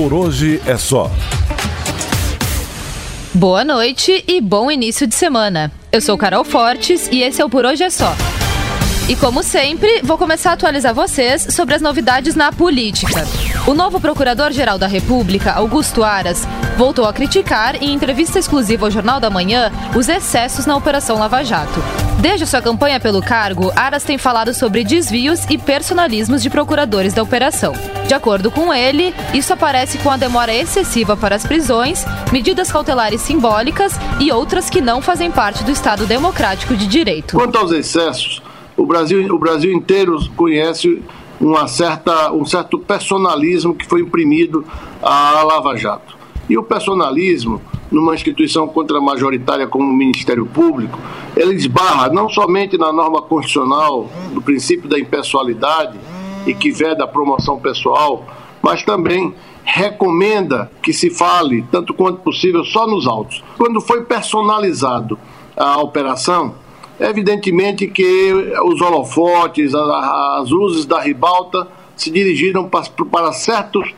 Por hoje é só. Boa noite e bom início de semana. Eu sou Carol Fortes e esse é o Por Hoje é Só. E como sempre, vou começar a atualizar vocês sobre as novidades na política. O novo Procurador-Geral da República, Augusto Aras, voltou a criticar, em entrevista exclusiva ao Jornal da Manhã, os excessos na Operação Lava Jato. Desde sua campanha pelo cargo, Aras tem falado sobre desvios e personalismos de procuradores da operação. De acordo com ele, isso aparece com a demora excessiva para as prisões, medidas cautelares simbólicas e outras que não fazem parte do Estado democrático de direito. Quanto aos excessos, o Brasil, o Brasil inteiro conhece uma certa, um certo personalismo que foi imprimido à Lava Jato. E o personalismo, numa instituição contramajoritária como o Ministério Público, ele esbarra não somente na norma constitucional do princípio da impessoalidade e que veda a promoção pessoal, mas também recomenda que se fale, tanto quanto possível, só nos autos. Quando foi personalizado a operação, Evidentemente que os holofotes, as luzes da ribalta se dirigiram para certos,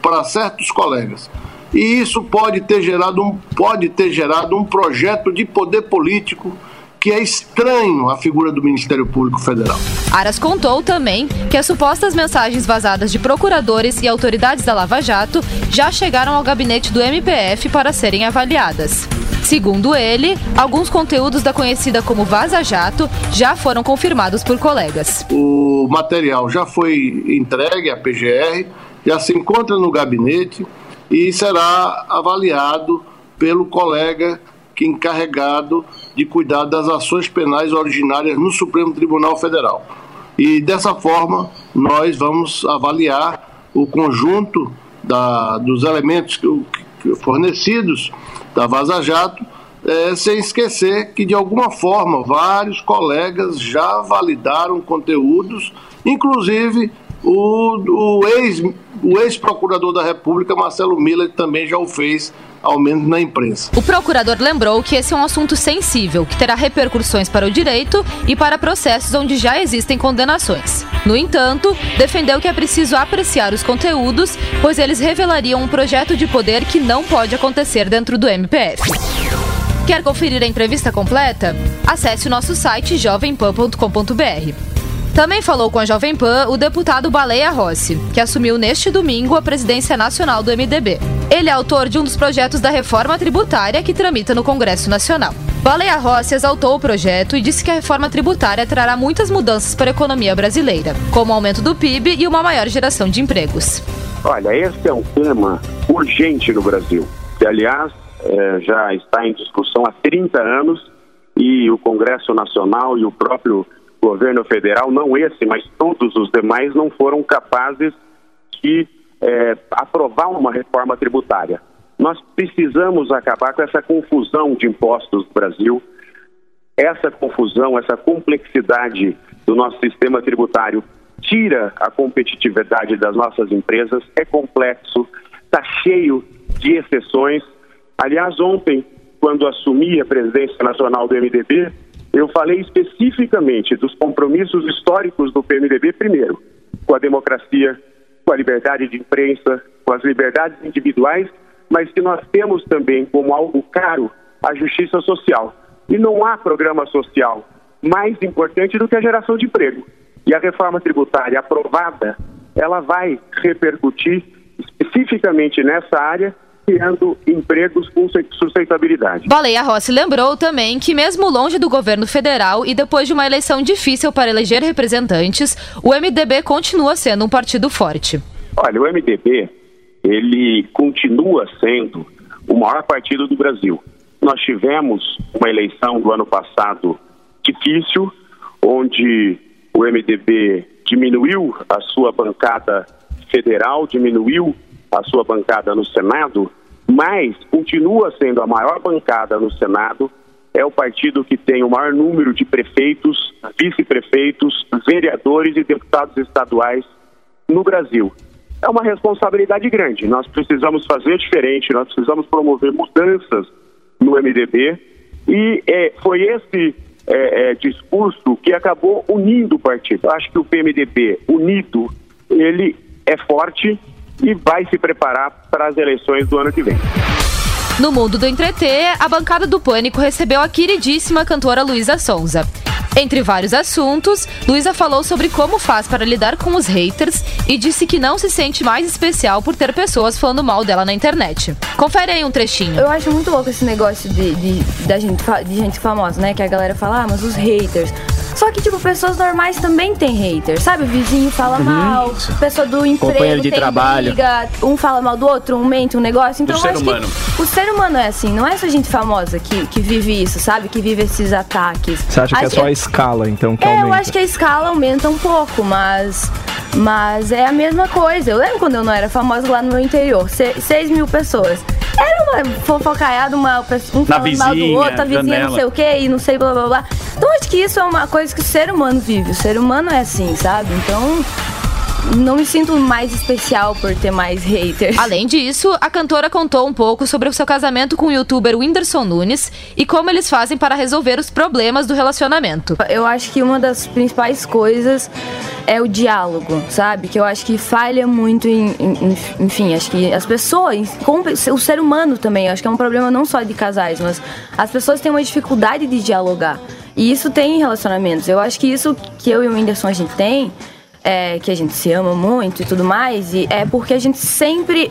para certos colegas. E isso pode ter gerado um, pode ter gerado um projeto de poder político que é estranho à figura do Ministério Público Federal. Aras contou também que as supostas mensagens vazadas de procuradores e autoridades da Lava Jato já chegaram ao gabinete do MPF para serem avaliadas. Segundo ele, alguns conteúdos da conhecida como Vaza Jato já foram confirmados por colegas. O material já foi entregue à PGR, já se encontra no gabinete e será avaliado pelo colega que encarregado de cuidar das ações penais originárias no Supremo Tribunal Federal. E dessa forma, nós vamos avaliar o conjunto da, dos elementos fornecidos da Vaza Jato, é, sem esquecer que, de alguma forma, vários colegas já validaram conteúdos, inclusive o, o ex-procurador ex da República, Marcelo Miller, também já o fez ao menos na imprensa. O procurador lembrou que esse é um assunto sensível, que terá repercussões para o direito e para processos onde já existem condenações. No entanto, defendeu que é preciso apreciar os conteúdos, pois eles revelariam um projeto de poder que não pode acontecer dentro do MPF. Quer conferir a entrevista completa? Acesse o nosso site jovempan.com.br. Também falou com a Jovem Pan o deputado Baleia Rossi, que assumiu neste domingo a presidência nacional do MDB. Ele é autor de um dos projetos da reforma tributária que tramita no Congresso Nacional. Baleia Rossi exaltou o projeto e disse que a reforma tributária trará muitas mudanças para a economia brasileira, como aumento do PIB e uma maior geração de empregos. Olha, esse é um tema urgente no Brasil, que, aliás, é, já está em discussão há 30 anos e o Congresso Nacional e o próprio governo federal, não esse, mas todos os demais, não foram capazes de é, aprovar uma reforma tributária. Nós precisamos acabar com essa confusão de impostos no Brasil, essa confusão, essa complexidade do nosso sistema tributário tira a competitividade das nossas empresas, é complexo, está cheio de exceções. Aliás, ontem, quando assumi a presidência nacional do MDB, eu falei especificamente dos compromissos históricos do PMDB, primeiro, com a democracia, com a liberdade de imprensa, com as liberdades individuais, mas que nós temos também como algo caro a justiça social. E não há programa social mais importante do que a geração de emprego. E a reforma tributária aprovada, ela vai repercutir especificamente nessa área criando empregos com sustentabilidade. Baleia Rossi lembrou também que, mesmo longe do governo federal e depois de uma eleição difícil para eleger representantes, o MDB continua sendo um partido forte. Olha, o MDB, ele continua sendo o maior partido do Brasil. Nós tivemos uma eleição do ano passado difícil, onde o MDB diminuiu a sua bancada federal diminuiu a sua bancada no Senado, mas continua sendo a maior bancada no Senado. É o partido que tem o maior número de prefeitos, vice-prefeitos, vereadores e deputados estaduais no Brasil. É uma responsabilidade grande. Nós precisamos fazer diferente, nós precisamos promover mudanças no MDB. E é, foi esse é, é, discurso que acabou unindo o partido. Acho que o PMDB unido, ele é forte e vai se preparar para as eleições do ano que vem. No mundo do entreter, a bancada do Pânico recebeu a queridíssima cantora Luísa Sonza. Entre vários assuntos, Luísa falou sobre como faz para lidar com os haters e disse que não se sente mais especial por ter pessoas falando mal dela na internet. Confere aí um trechinho. Eu acho muito louco esse negócio de, de, da gente, de gente famosa, né? Que a galera fala, ah, mas os haters. Só que, tipo, pessoas normais também tem haters, sabe? O vizinho fala uhum. mal, pessoa do emprego Companheiro de trabalho. briga, um fala mal do outro, um mente um negócio. Então, do eu acho humano. que o ser humano é assim, não é só gente famosa que, que vive isso, sabe? Que vive esses ataques. Você acha que é só a escala, então, que é, aumenta? eu acho que a escala aumenta um pouco, mas... Mas é a mesma coisa. Eu lembro quando eu não era famosa lá no meu interior, 6 mil pessoas. Era uma fofocaiada, uma, um falando vizinha, mal do outro, a vizinha janela. não sei o que e não sei blá blá blá. Então acho que isso é uma coisa que o ser humano vive. O ser humano é assim, sabe? Então não me sinto mais especial por ter mais haters. Além disso, a cantora contou um pouco sobre o seu casamento com o youtuber Whindersson Nunes e como eles fazem para resolver os problemas do relacionamento. Eu acho que uma das principais coisas é o diálogo, sabe? Que eu acho que falha muito em, em enfim, acho que as pessoas, o ser humano também, acho que é um problema não só de casais, mas as pessoas têm uma dificuldade de dialogar. E isso tem em relacionamentos. Eu acho que isso que eu e o Whindersson a gente tem é, que a gente se ama muito e tudo mais, e é porque a gente sempre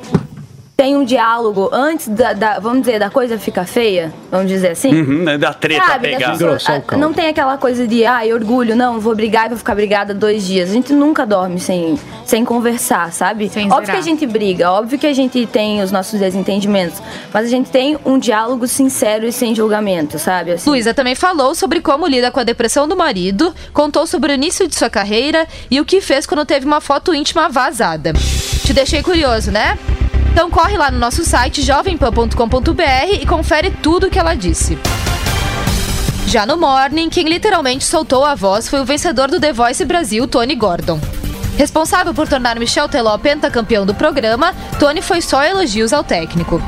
tem um diálogo antes da, da, vamos dizer, da coisa ficar feia, vamos dizer assim. Uhum, né, da treta Sabe, pegar. Pessoas, a, não tem aquela coisa de, ai, ah, orgulho, não, vou brigar e vou ficar brigada dois dias. A gente nunca dorme sem, sem conversar, sabe? Sem óbvio zerar. que a gente briga, óbvio que a gente tem os nossos desentendimentos, mas a gente tem um diálogo sincero e sem julgamento, sabe? Assim. Luísa também falou sobre como lida com a depressão do marido, contou sobre o início de sua carreira e o que fez quando teve uma foto íntima vazada. Te deixei curioso, né? Então corre lá no nosso site jovempan.com.br e confere tudo o que ela disse. Já no Morning, quem literalmente soltou a voz foi o vencedor do The Voice Brasil, Tony Gordon. Responsável por tornar Michel Teló pentacampeão do programa, Tony foi só elogios ao técnico.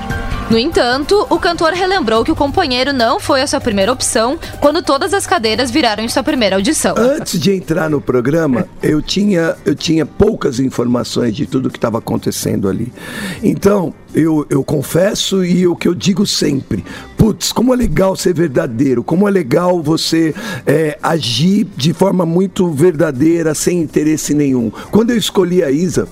No entanto, o cantor relembrou que o companheiro não foi a sua primeira opção quando todas as cadeiras viraram em sua primeira audição. Antes de entrar no programa, eu tinha, eu tinha poucas informações de tudo que estava acontecendo ali. Então, eu, eu confesso e o que eu digo sempre: putz, como é legal ser verdadeiro, como é legal você é, agir de forma muito verdadeira, sem interesse nenhum. Quando eu escolhi a Isa,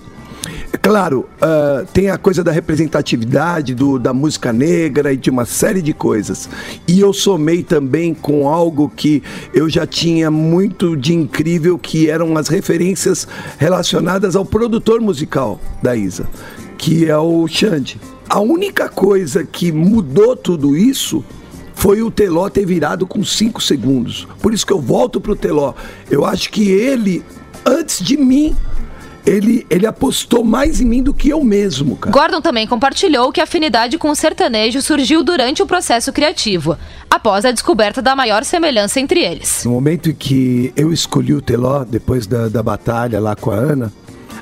Claro, uh, tem a coisa da representatividade do, da música negra e de uma série de coisas. E eu somei também com algo que eu já tinha muito de incrível, que eram as referências relacionadas ao produtor musical da Isa, que é o Xande. A única coisa que mudou tudo isso foi o Teló ter virado com 5 segundos. Por isso que eu volto pro Teló. Eu acho que ele, antes de mim, ele, ele apostou mais em mim do que eu mesmo, cara. Gordon também compartilhou que a afinidade com o sertanejo surgiu durante o processo criativo, após a descoberta da maior semelhança entre eles. No momento em que eu escolhi o Teló, depois da, da batalha lá com a Ana,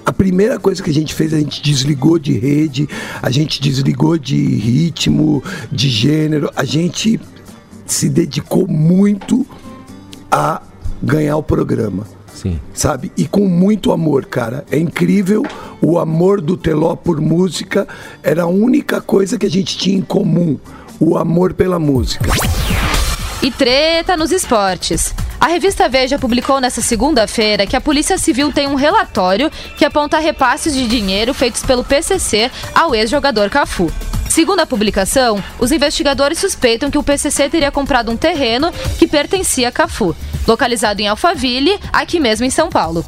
a primeira coisa que a gente fez, a gente desligou de rede, a gente desligou de ritmo, de gênero, a gente se dedicou muito a ganhar o programa. Sim. Sabe? E com muito amor, cara. É incrível o amor do Teló por música. Era a única coisa que a gente tinha em comum: o amor pela música. E treta nos esportes. A revista Veja publicou nesta segunda-feira que a Polícia Civil tem um relatório que aponta repasses de dinheiro feitos pelo PCC ao ex-jogador Cafu. Segundo a publicação, os investigadores suspeitam que o PCC teria comprado um terreno que pertencia a Cafu, localizado em Alphaville, aqui mesmo em São Paulo.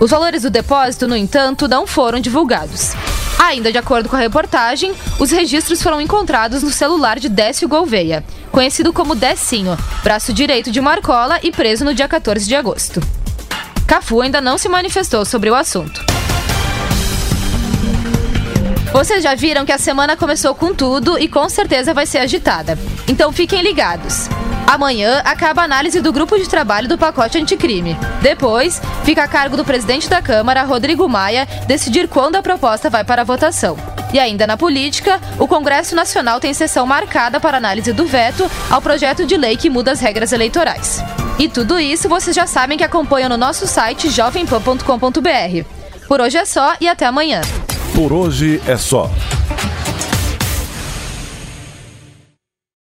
Os valores do depósito, no entanto, não foram divulgados. Ainda de acordo com a reportagem, os registros foram encontrados no celular de Décio Gouveia, conhecido como Decinho, braço direito de Marcola e preso no dia 14 de agosto. Cafu ainda não se manifestou sobre o assunto. Vocês já viram que a semana começou com tudo e com certeza vai ser agitada. Então fiquem ligados. Amanhã acaba a análise do grupo de trabalho do pacote anticrime. Depois, fica a cargo do presidente da Câmara, Rodrigo Maia, decidir quando a proposta vai para a votação. E ainda na política, o Congresso Nacional tem sessão marcada para análise do veto ao projeto de lei que muda as regras eleitorais. E tudo isso vocês já sabem que acompanham no nosso site jovempan.com.br. Por hoje é só e até amanhã. Por hoje é só.